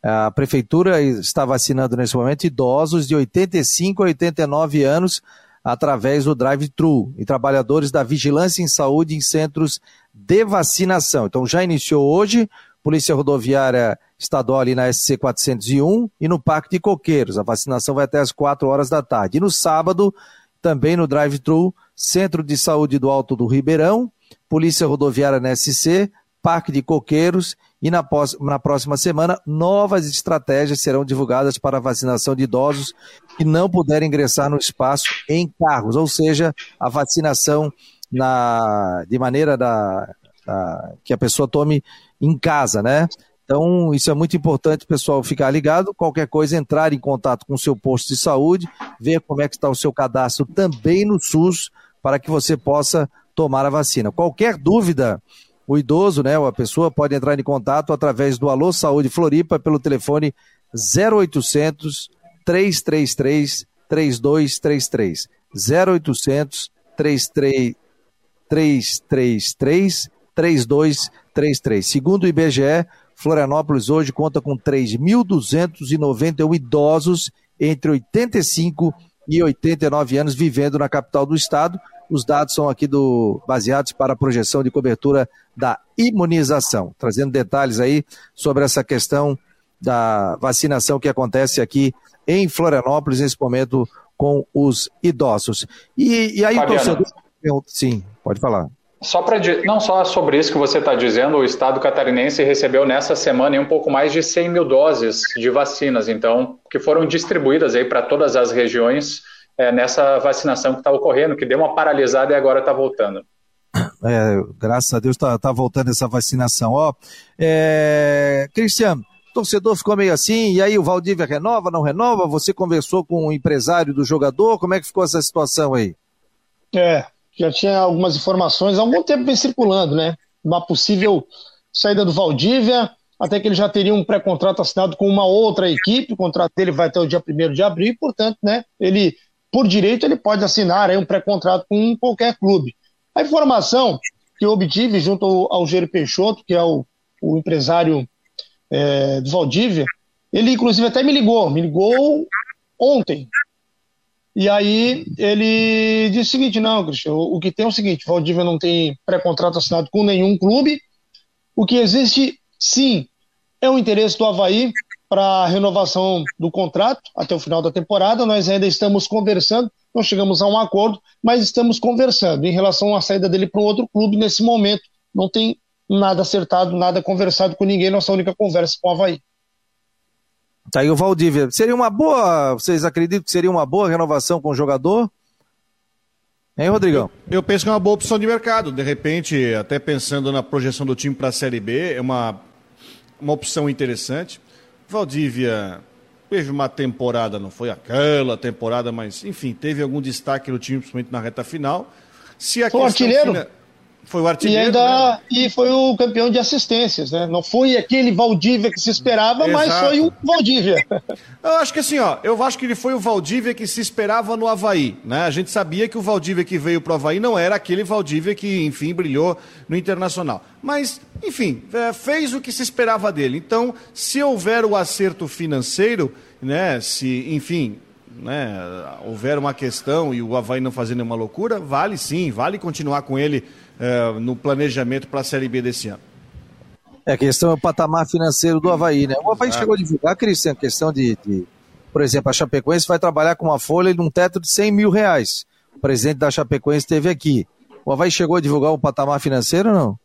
A prefeitura está vacinando nesse momento idosos de 85 a 89 anos através do drive-thru e trabalhadores da vigilância em saúde em centros de vacinação. Então já iniciou hoje Polícia Rodoviária Estadual ali na SC 401 e no Parque de Coqueiros. A vacinação vai até as 4 horas da tarde. E no sábado, também no drive-thru, Centro de Saúde do Alto do Ribeirão, Polícia Rodoviária na SC, Parque de Coqueiros e na, na, próxima semana novas estratégias serão divulgadas para a vacinação de idosos que não puderem ingressar no espaço em carros, ou seja, a vacinação na, de maneira da, da, que a pessoa tome em casa, né? Então, isso é muito importante, pessoal, ficar ligado. Qualquer coisa, entrar em contato com o seu posto de saúde, ver como é que está o seu cadastro também no SUS, para que você possa tomar a vacina. Qualquer dúvida, o idoso, né, a pessoa pode entrar em contato através do Alô Saúde Floripa pelo telefone 0800 333 3233. 0800 333 3233. Segundo o IBGE, Florianópolis hoje conta com 3.291 idosos entre 85 e 89 anos vivendo na capital do estado. Os dados são aqui do baseados para a projeção de cobertura da imunização, trazendo detalhes aí sobre essa questão da vacinação que acontece aqui em Florianópolis nesse momento com os idosos. E, e aí Fabiana. torcedor. Sim, pode falar. Só para não só sobre isso que você está dizendo, o Estado catarinense recebeu nessa semana um pouco mais de 100 mil doses de vacinas, então que foram distribuídas aí para todas as regiões é, nessa vacinação que está ocorrendo, que deu uma paralisada e agora está voltando. É, graças a Deus está tá voltando essa vacinação. Ó, é, Cristiano, o torcedor ficou meio assim, e aí o Valdívia renova, não renova? Você conversou com o empresário do jogador? Como é que ficou essa situação aí? É, já tinha algumas informações, há algum tempo vem circulando, né? Uma possível saída do Valdívia, até que ele já teria um pré-contrato assinado com uma outra equipe, o contrato dele vai até o dia 1 de abril, e, portanto, né, ele, por direito, ele pode assinar aí um pré-contrato com qualquer clube. A informação que eu obtive junto ao, Gero Peixoto, que é o, o empresário é, do Valdívia, ele inclusive até me ligou, me ligou ontem, e aí ele disse o seguinte: não, Cristian, o que tem é o seguinte: o Valdívia não tem pré-contrato assinado com nenhum clube. O que existe, sim, é o interesse do Havaí para a renovação do contrato até o final da temporada. Nós ainda estamos conversando, não chegamos a um acordo, mas estamos conversando em relação à saída dele para um outro clube nesse momento. Não tem nada acertado, nada conversado com ninguém, nossa única conversa com o Havaí. Tá aí o Valdívia. Seria uma boa, vocês acreditam que seria uma boa renovação com o jogador? Hein, Rodrigão? Eu, eu penso que é uma boa opção de mercado. De repente, até pensando na projeção do time para a Série B, é uma, uma opção interessante. Valdívia teve uma temporada, não foi aquela temporada, mas enfim, teve algum destaque no time, principalmente na reta final. Se a artilheiro? Fina... Foi o artilheiro. E, ainda, né? e foi o campeão de assistências, né? Não foi aquele Valdívia que se esperava, Exato. mas foi o Valdívia. Eu acho que assim, ó, eu acho que ele foi o Valdívia que se esperava no Havaí, né? A gente sabia que o Valdívia que veio pro Havaí não era aquele Valdívia que, enfim, brilhou no Internacional. Mas, enfim, é, fez o que se esperava dele. Então, se houver o acerto financeiro, né? Se, enfim, né, houver uma questão e o Havaí não fazer nenhuma loucura, vale sim, vale continuar com ele é, no planejamento para a Série B desse ano. É, a questão é o patamar financeiro do Havaí, né? O Havaí chegou a divulgar, Cristian, a questão de, de, por exemplo, a Chapecoense vai trabalhar com uma folha de um teto de 100 mil reais. O presidente da Chapecoense esteve aqui. O Havaí chegou a divulgar o patamar financeiro ou não?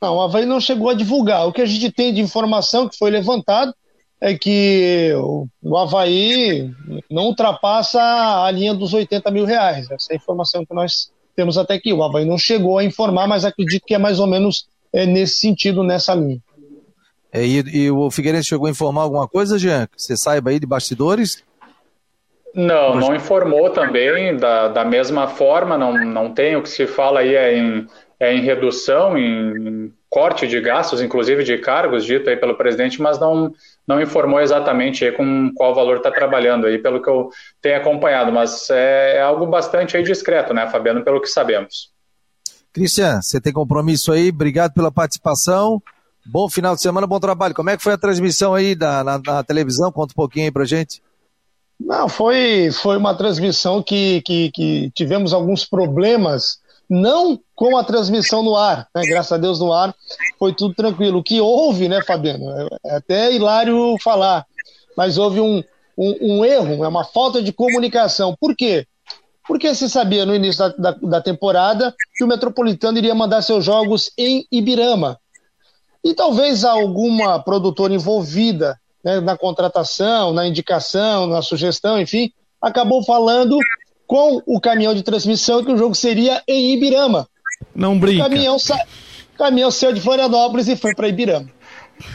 Não, o Havaí não chegou a divulgar. O que a gente tem de informação que foi levantado é que o Havaí não ultrapassa a linha dos 80 mil reais. Essa é a informação que nós temos até aqui. O Havaí não chegou a informar, mas acredito que é mais ou menos é, nesse sentido, nessa linha. É, e, e, o Figueirense chegou a informar alguma coisa, Jean? Que você saiba aí de bastidores? Não, não informou também da, da mesma forma, não, não tem o que se fala aí é em, é em redução, em corte de gastos, inclusive de cargos, dito aí pelo presidente, mas não, não informou exatamente aí com qual valor está trabalhando aí, pelo que eu tenho acompanhado, mas é, é, algo bastante aí discreto, né, Fabiano, pelo que sabemos. Cristian, você tem compromisso aí, obrigado pela participação, bom final de semana, bom trabalho. Como é que foi a transmissão aí da, na, na televisão? Conta um pouquinho aí pra gente. Não, foi, foi uma transmissão que, que, que tivemos alguns problemas não com a transmissão no ar, né? graças a Deus no ar foi tudo tranquilo. O que houve, né, Fabiano? É até hilário falar, mas houve um, um, um erro, é uma falta de comunicação. Por quê? Porque se sabia no início da, da, da, temporada que o Metropolitano iria mandar seus jogos em Ibirama. E talvez alguma produtora envolvida né, na contratação, na indicação, na sugestão, enfim, acabou falando com o caminhão de transmissão que o jogo seria em Ibirama. Não brinca. O caminhão, sa... o caminhão saiu de Florianópolis e foi para Ibirama.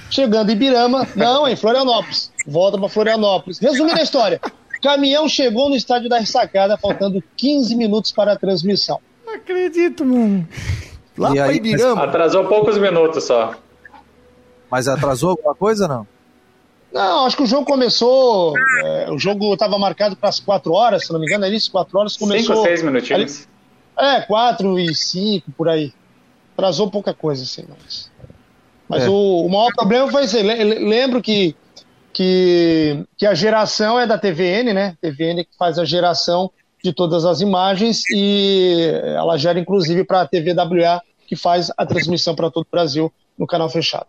Chegando em Ibirama, não, em Florianópolis. Volta para Florianópolis. Resumindo a história. O caminhão chegou no estádio da ressacada, faltando 15 minutos para a transmissão. Não acredito, mano. Lá para Ibirama. Atrasou poucos minutos só. Mas atrasou alguma coisa não? Não, acho que o jogo começou. É, o jogo estava marcado para as 4 horas, se não me engano, é isso? 4 horas começou. 5 6 minutinhos. Ali, é, 4 e 5 por aí. Atrasou pouca coisa, assim, mas. Mas é. o, o, maior problema foi esse. Lembro que, que, que a geração é da TVN, né? TVN que faz a geração de todas as imagens e ela gera inclusive para a TVWA, que faz a transmissão para todo o Brasil no canal fechado.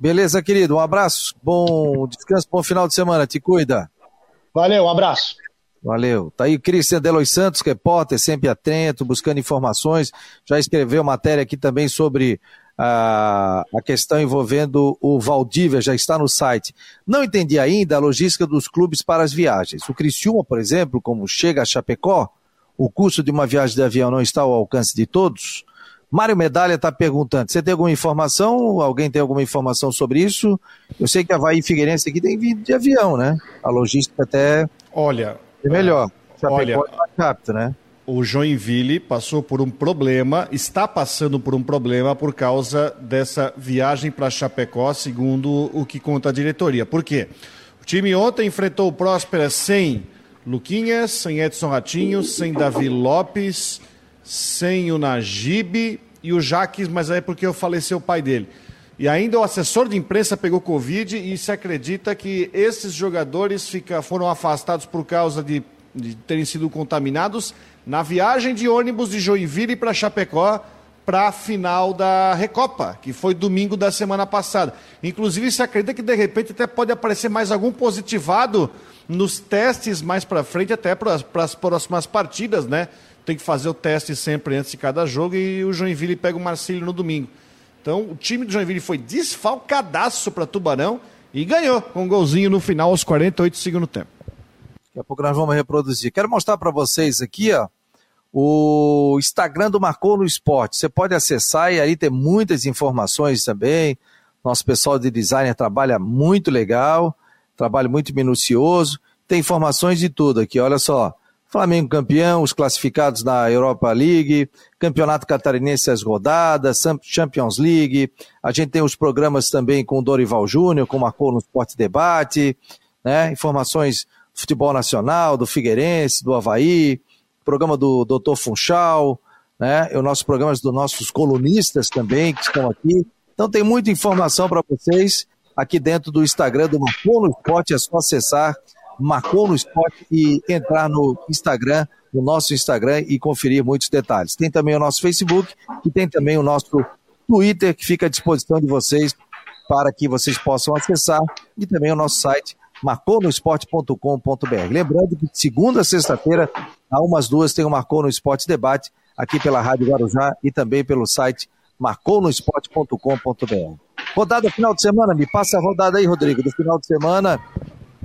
Beleza, querido. Um abraço, bom descanso, bom final de semana. Te cuida. Valeu, um abraço. Valeu. Tá aí o Cristian Delois Santos, repórter, sempre atento, buscando informações. Já escreveu matéria aqui também sobre a, a questão envolvendo o Valdívia, já está no site. Não entendi ainda a logística dos clubes para as viagens. O Criciúma, por exemplo, como chega a Chapecó, o custo de uma viagem de avião não está ao alcance de todos? Mário Medalha está perguntando: você tem alguma informação? Alguém tem alguma informação sobre isso? Eu sei que a Havaí Figueirense aqui tem vindo de avião, né? A logística até olha, é melhor. olha, é mais rápido, né? O Joinville passou por um problema, está passando por um problema por causa dessa viagem para Chapecó, segundo o que conta a diretoria. Por quê? O time ontem enfrentou o Próspera sem Luquinhas, sem Edson Ratinho, sem Davi Lopes sem o Najib e o Jaques, mas é porque eu faleceu o pai dele. E ainda o assessor de imprensa pegou Covid e se acredita que esses jogadores fica, foram afastados por causa de, de terem sido contaminados na viagem de ônibus de Joinville para Chapecó para a final da Recopa, que foi domingo da semana passada. Inclusive, se acredita que de repente até pode aparecer mais algum positivado nos testes mais para frente, até para as próximas partidas, né? Tem que fazer o teste sempre antes de cada jogo e o Joinville pega o Marcílio no domingo. Então, o time do Joinville foi desfalcadaço para Tubarão e ganhou com um golzinho no final aos 48 do segundo tempo. Daqui a pouco nós vamos reproduzir. Quero mostrar para vocês aqui, ó, o Instagram do Marcou no Esporte. Você pode acessar e aí tem muitas informações também. Nosso pessoal de designer trabalha muito legal, trabalho muito minucioso. Tem informações de tudo aqui, olha só. Flamengo campeão, os classificados na Europa League, Campeonato Catarinense as rodadas, Champions League. A gente tem os programas também com o Dorival Júnior, com Marcou no Esporte Debate, né? Informações do futebol nacional, do Figueirense, do Havaí, programa do Dr. Funchal, né? E os nossos programas dos nossos colunistas também que estão aqui. Então tem muita informação para vocês aqui dentro do Instagram do Marcou no Esporte, é só acessar Marcou no Esporte e entrar no Instagram, no nosso Instagram e conferir muitos detalhes. Tem também o nosso Facebook e tem também o nosso Twitter que fica à disposição de vocês para que vocês possam acessar e também o nosso site marconosport.com.br. Lembrando que segunda a sexta-feira, a umas duas, tem o Marcou no Esporte Debate aqui pela Rádio Guarujá e também pelo site marconosport.com.br. Rodada final de semana, me passa a rodada aí, Rodrigo, do final de semana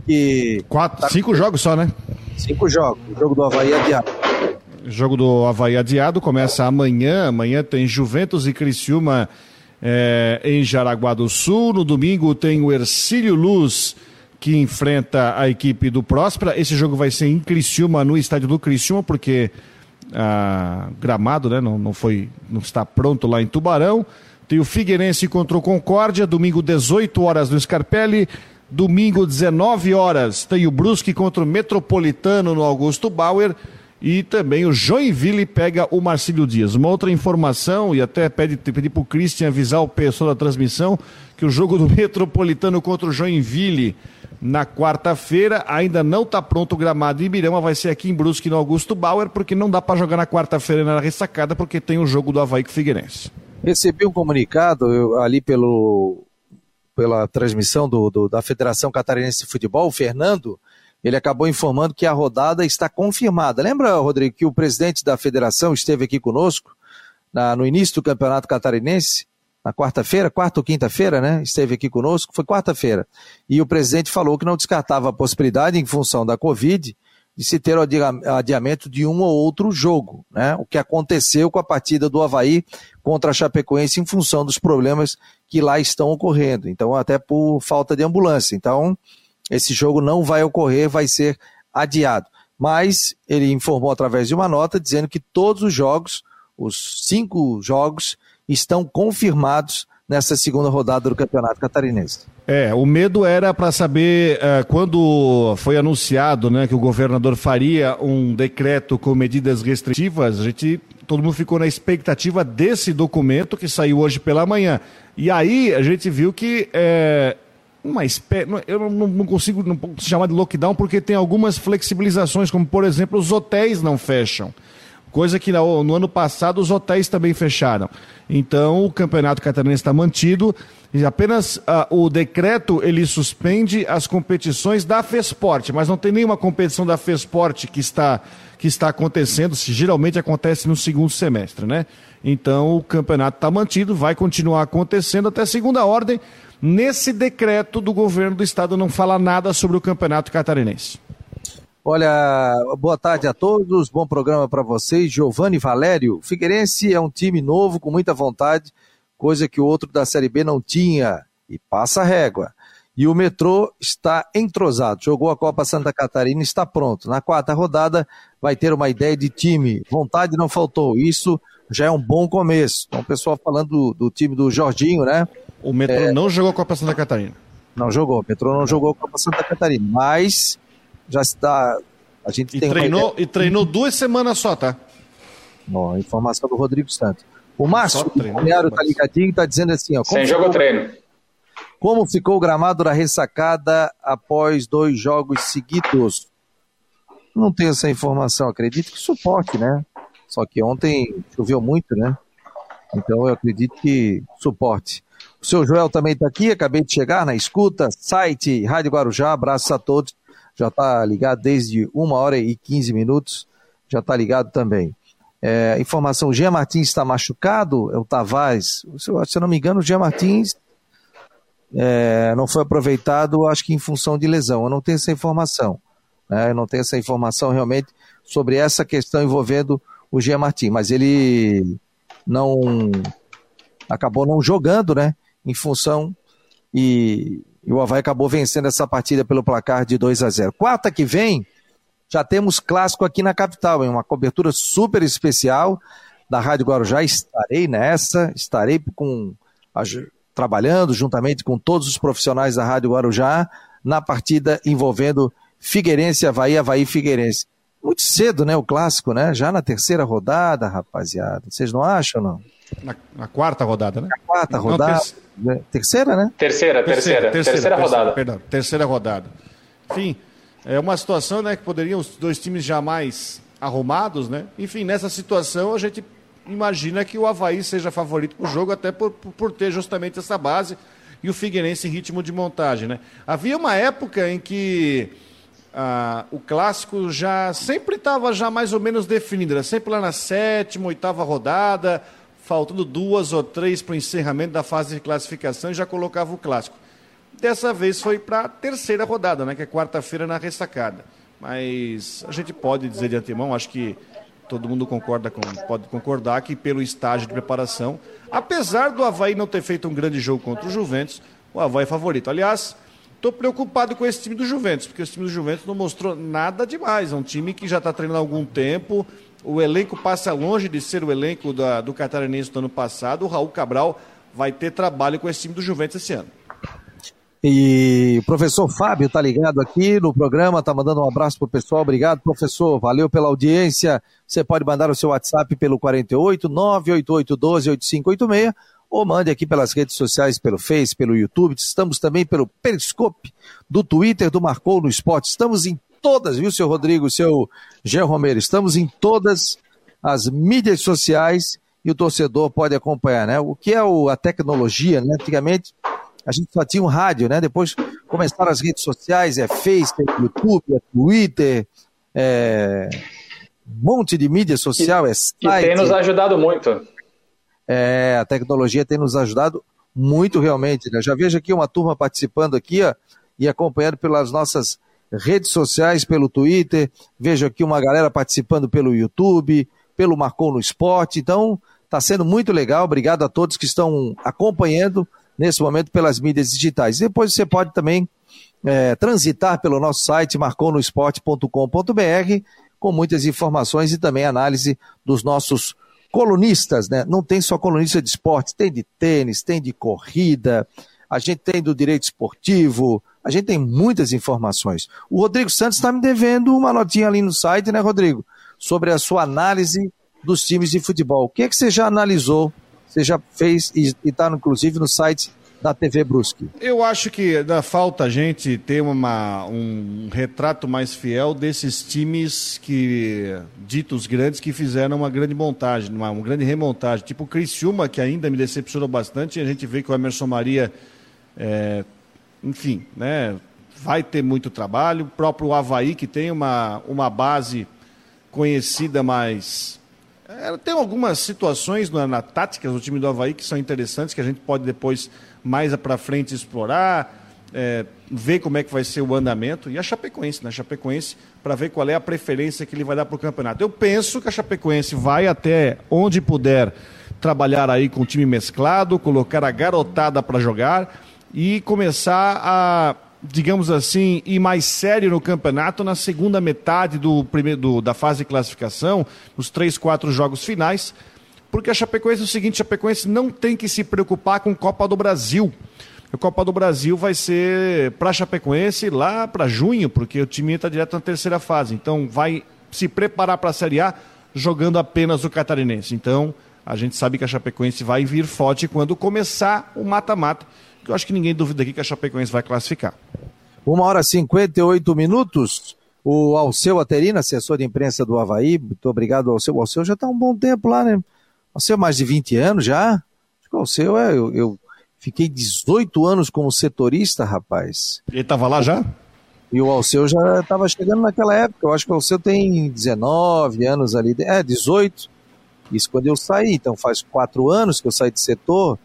que. Quatro, tá... Cinco jogos só, né? Cinco jogos. O jogo do Havaí adiado. O jogo do Havaí adiado começa amanhã. Amanhã tem Juventus e Criciúma é, em Jaraguá do Sul. No domingo tem o Ercílio Luz que enfrenta a equipe do Próspera. Esse jogo vai ser em Criciúma, no estádio do Criciúma, porque ah, gramado né, não, não, foi, não está pronto lá em Tubarão. Tem o Figueirense contra o Concórdia, domingo 18 horas no Scarpelli. Domingo, 19 horas, tem o Brusque contra o Metropolitano no Augusto Bauer. E também o Joinville pega o Marcílio Dias. Uma outra informação, e até pede, pedi para o Christian avisar o pessoal da transmissão, que o jogo do Metropolitano contra o Joinville na quarta-feira ainda não está pronto o gramado em Ibirama, vai ser aqui em Brusque no Augusto Bauer, porque não dá para jogar na quarta-feira na ressacada, porque tem o jogo do Havaí com o Figueirense. Recebi um comunicado eu, ali pelo pela transmissão do, do, da Federação Catarinense de Futebol, o Fernando, ele acabou informando que a rodada está confirmada. Lembra, Rodrigo, que o presidente da federação esteve aqui conosco na, no início do Campeonato Catarinense, na quarta-feira, quarta ou quinta-feira, né? Esteve aqui conosco, foi quarta-feira. E o presidente falou que não descartava a possibilidade, em função da Covid, de se ter o adiamento de um ou outro jogo, né? O que aconteceu com a partida do Havaí contra a Chapecoense em função dos problemas que lá estão ocorrendo. Então, até por falta de ambulância. Então, esse jogo não vai ocorrer, vai ser adiado. Mas ele informou através de uma nota dizendo que todos os jogos, os cinco jogos, estão confirmados nessa segunda rodada do Campeonato Catarinense. É, o medo era para saber uh, quando foi anunciado, né, que o governador faria um decreto com medidas restritivas, a gente todo mundo ficou na expectativa desse documento que saiu hoje pela manhã. E aí a gente viu que é, uma espécie. Eu não, não consigo não chamar de lockdown porque tem algumas flexibilizações, como por exemplo, os hotéis não fecham. Coisa que no, no ano passado os hotéis também fecharam. Então o campeonato catarinense está mantido. E apenas uh, o decreto ele suspende as competições da Fesporte, mas não tem nenhuma competição da Fesporte que está, que está acontecendo, geralmente acontece no segundo semestre, né? Então o campeonato está mantido, vai continuar acontecendo até segunda ordem. Nesse decreto do governo do estado não fala nada sobre o campeonato catarinense. Olha, boa tarde a todos, bom programa para vocês. Giovanni Valério, Figueirense é um time novo com muita vontade, coisa que o outro da Série B não tinha, e passa a régua. E o metrô está entrosado, jogou a Copa Santa Catarina e está pronto. Na quarta rodada vai ter uma ideia de time, vontade não faltou, isso já é um bom começo. Então, o pessoal falando do, do time do Jorginho, né? O metrô é... não jogou a Copa Santa Catarina. Não jogou, o metrô não jogou a Copa Santa Catarina, mas já está. A gente e tem treinou, E treinou duas semanas só, tá? Bom, informação do Rodrigo Santos. O Márcio, o Balneário tá ligadinho, tá dizendo assim, ó. Sem jogo treino. Como ficou o gramado da ressacada após dois jogos seguidos? Não tenho essa informação, acredito que suporte, né? Só que ontem choveu muito, né? Então eu acredito que suporte. O seu Joel também está aqui, acabei de chegar na escuta, site Rádio Guarujá, abraços a todos já está ligado desde uma hora e 15 minutos, já está ligado também. É, informação, o Jean Martins está machucado, é o Tavares, se eu, se eu não me engano, o Jean Martins é, não foi aproveitado, acho que em função de lesão, eu não tenho essa informação, né? eu não tenho essa informação realmente sobre essa questão envolvendo o Jean Martins, mas ele não acabou não jogando, né, em função e e o Havaí acabou vencendo essa partida pelo placar de 2 a 0. Quarta que vem, já temos clássico aqui na capital, em uma cobertura super especial da Rádio Guarujá. Estarei nessa, estarei com, trabalhando juntamente com todos os profissionais da Rádio Guarujá na partida envolvendo Figueirense, Havaí, Havaí Figueirense. Muito cedo, né, o clássico, né? Já na terceira rodada, rapaziada. Vocês não acham, não? Na, na quarta rodada, né? Na quarta rodada. Não, ter... Terceira, né? Terceira, terceira, terceira, terceira, terceira rodada. Perdão, terceira rodada. Enfim, é uma situação né, que poderiam os dois times jamais arrumados, né? Enfim, nessa situação a gente imagina que o Havaí seja favorito para o jogo, até por, por ter justamente essa base e o Figueirense em ritmo de montagem, né? Havia uma época em que ah, o clássico já sempre estava já mais ou menos definido, era sempre lá na sétima, oitava rodada, faltando duas ou três para o encerramento da fase de classificação e já colocava o clássico. Dessa vez foi para a terceira rodada, né, que é quarta-feira na ressacada. Mas a gente pode dizer de antemão, acho que todo mundo concorda com, pode concordar que pelo estágio de preparação, apesar do Havaí não ter feito um grande jogo contra o Juventus, o Havaí é favorito. Aliás, estou preocupado com esse time do Juventus, porque esse time do Juventus não mostrou nada demais. É um time que já está treinando há algum tempo, o elenco passa longe de ser o elenco da, do Catarinense do ano passado. O Raul Cabral vai ter trabalho com esse time do Juventus esse ano. E o professor Fábio está ligado aqui no programa, está mandando um abraço para o pessoal. Obrigado, professor. Valeu pela audiência. Você pode mandar o seu WhatsApp pelo 48 988 12 8586 ou mande aqui pelas redes sociais, pelo Face, pelo YouTube. Estamos também pelo Periscope do Twitter do Marcou no Esporte. Estamos em todas, viu, seu Rodrigo, seu Jean Romero? Estamos em todas as mídias sociais e o torcedor pode acompanhar, né? O que é o, a tecnologia, né? Antigamente a gente só tinha um rádio, né? Depois começaram as redes sociais, é Facebook, é YouTube, é Twitter, é um monte de mídia social, é site. Que tem nos ajudado muito. É, a tecnologia tem nos ajudado muito realmente, né? Já vejo aqui uma turma participando aqui, ó, e acompanhando pelas nossas redes sociais, pelo Twitter, vejo aqui uma galera participando pelo YouTube, pelo Marcou no Esporte, então está sendo muito legal, obrigado a todos que estão acompanhando nesse momento pelas mídias digitais. Depois você pode também é, transitar pelo nosso site marconosport.com.br com muitas informações e também análise dos nossos colunistas, né? Não tem só colunista de esporte, tem de tênis, tem de corrida, a gente tem do direito esportivo, a gente tem muitas informações. O Rodrigo Santos está me devendo uma notinha ali no site, né, Rodrigo? Sobre a sua análise dos times de futebol. O que é que você já analisou, você já fez e está inclusive no site da TV Brusque? Eu acho que dá falta a gente ter uma, um retrato mais fiel desses times que ditos grandes que fizeram uma grande montagem, uma, uma grande remontagem. Tipo o Criciúma, que ainda me decepcionou bastante, e a gente vê que o Emerson Maria é, enfim, né, vai ter muito trabalho. O próprio Havaí, que tem uma, uma base conhecida, mas é, tem algumas situações na, na tática do time do Havaí que são interessantes, que a gente pode depois, mais para frente, explorar, é, ver como é que vai ser o andamento. E a Chapecoense, né? A Chapecoense, para ver qual é a preferência que ele vai dar para o campeonato. Eu penso que a Chapecoense vai até onde puder trabalhar aí com o time mesclado, colocar a garotada para jogar e começar a, digamos assim, ir mais sério no campeonato na segunda metade do primeiro, do, da fase de classificação, nos três, quatro jogos finais, porque a Chapecoense é o seguinte, a Chapecoense não tem que se preocupar com Copa do Brasil. A Copa do Brasil vai ser para a Chapecoense lá para junho, porque o time está direto na terceira fase. Então vai se preparar para a Série A jogando apenas o catarinense. Então a gente sabe que a Chapecoense vai vir forte quando começar o mata-mata eu acho que ninguém duvida aqui que a Chapecoense vai classificar. Uma hora e 58 minutos. O Alceu Aterina, assessor de imprensa do Havaí, muito obrigado, Alceu. O Alceu já está um bom tempo lá, né? Alceu, mais de 20 anos já? O Alceu é. Eu, eu fiquei 18 anos como setorista, rapaz. Ele estava lá já? E o Alceu já estava chegando naquela época. Eu acho que o Alceu tem 19 anos ali. É, 18. Isso quando eu saí. Então faz quatro anos que eu saí de setor.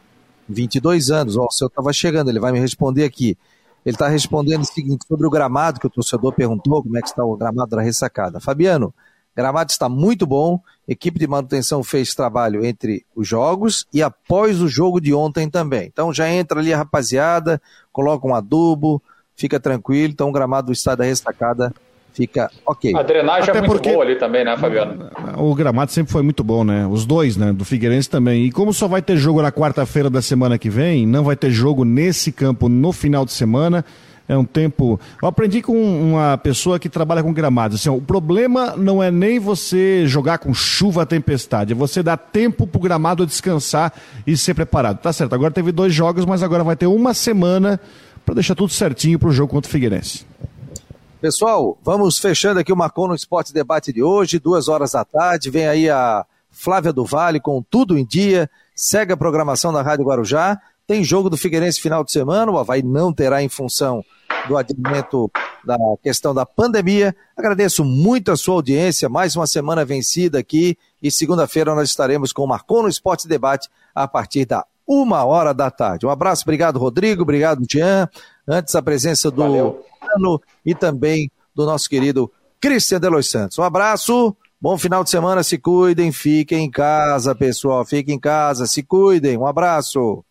22 anos. O senhor estava chegando, ele vai me responder aqui. Ele está respondendo o seguinte, sobre o gramado, que o torcedor perguntou, como é que está o gramado da ressacada. Fabiano, gramado está muito bom, equipe de manutenção fez trabalho entre os jogos e após o jogo de ontem também. Então já entra ali a rapaziada, coloca um adubo, fica tranquilo, então o gramado do estado da ressacada fica ok. A drenagem é Até é muito boa ali também, né, Fabiano? O gramado sempre foi muito bom, né? Os dois, né? Do Figueirense também. E como só vai ter jogo na quarta-feira da semana que vem, não vai ter jogo nesse campo no final de semana. É um tempo. Eu aprendi com uma pessoa que trabalha com gramados. Assim, ó, o problema não é nem você jogar com chuva, tempestade, é você dar tempo pro gramado descansar e ser preparado. Tá certo. Agora teve dois jogos, mas agora vai ter uma semana para deixar tudo certinho pro jogo contra o Figueirense. Pessoal, vamos fechando aqui o Marcon no Esporte Debate de hoje, duas horas da tarde. Vem aí a Flávia do Vale com tudo em dia. Segue a programação da Rádio Guarujá. Tem jogo do Figueirense final de semana. O Havaí não terá em função do adiamento da questão da pandemia. Agradeço muito a sua audiência. Mais uma semana vencida aqui. E segunda-feira nós estaremos com o Marcon no Esporte Debate a partir da uma hora da tarde. Um abraço, obrigado, Rodrigo, obrigado, Jean. Antes a presença do Valeu. Ano e também do nosso querido Cristian Delois Santos. Um abraço, bom final de semana, se cuidem, fiquem em casa, pessoal, fiquem em casa, se cuidem. Um abraço.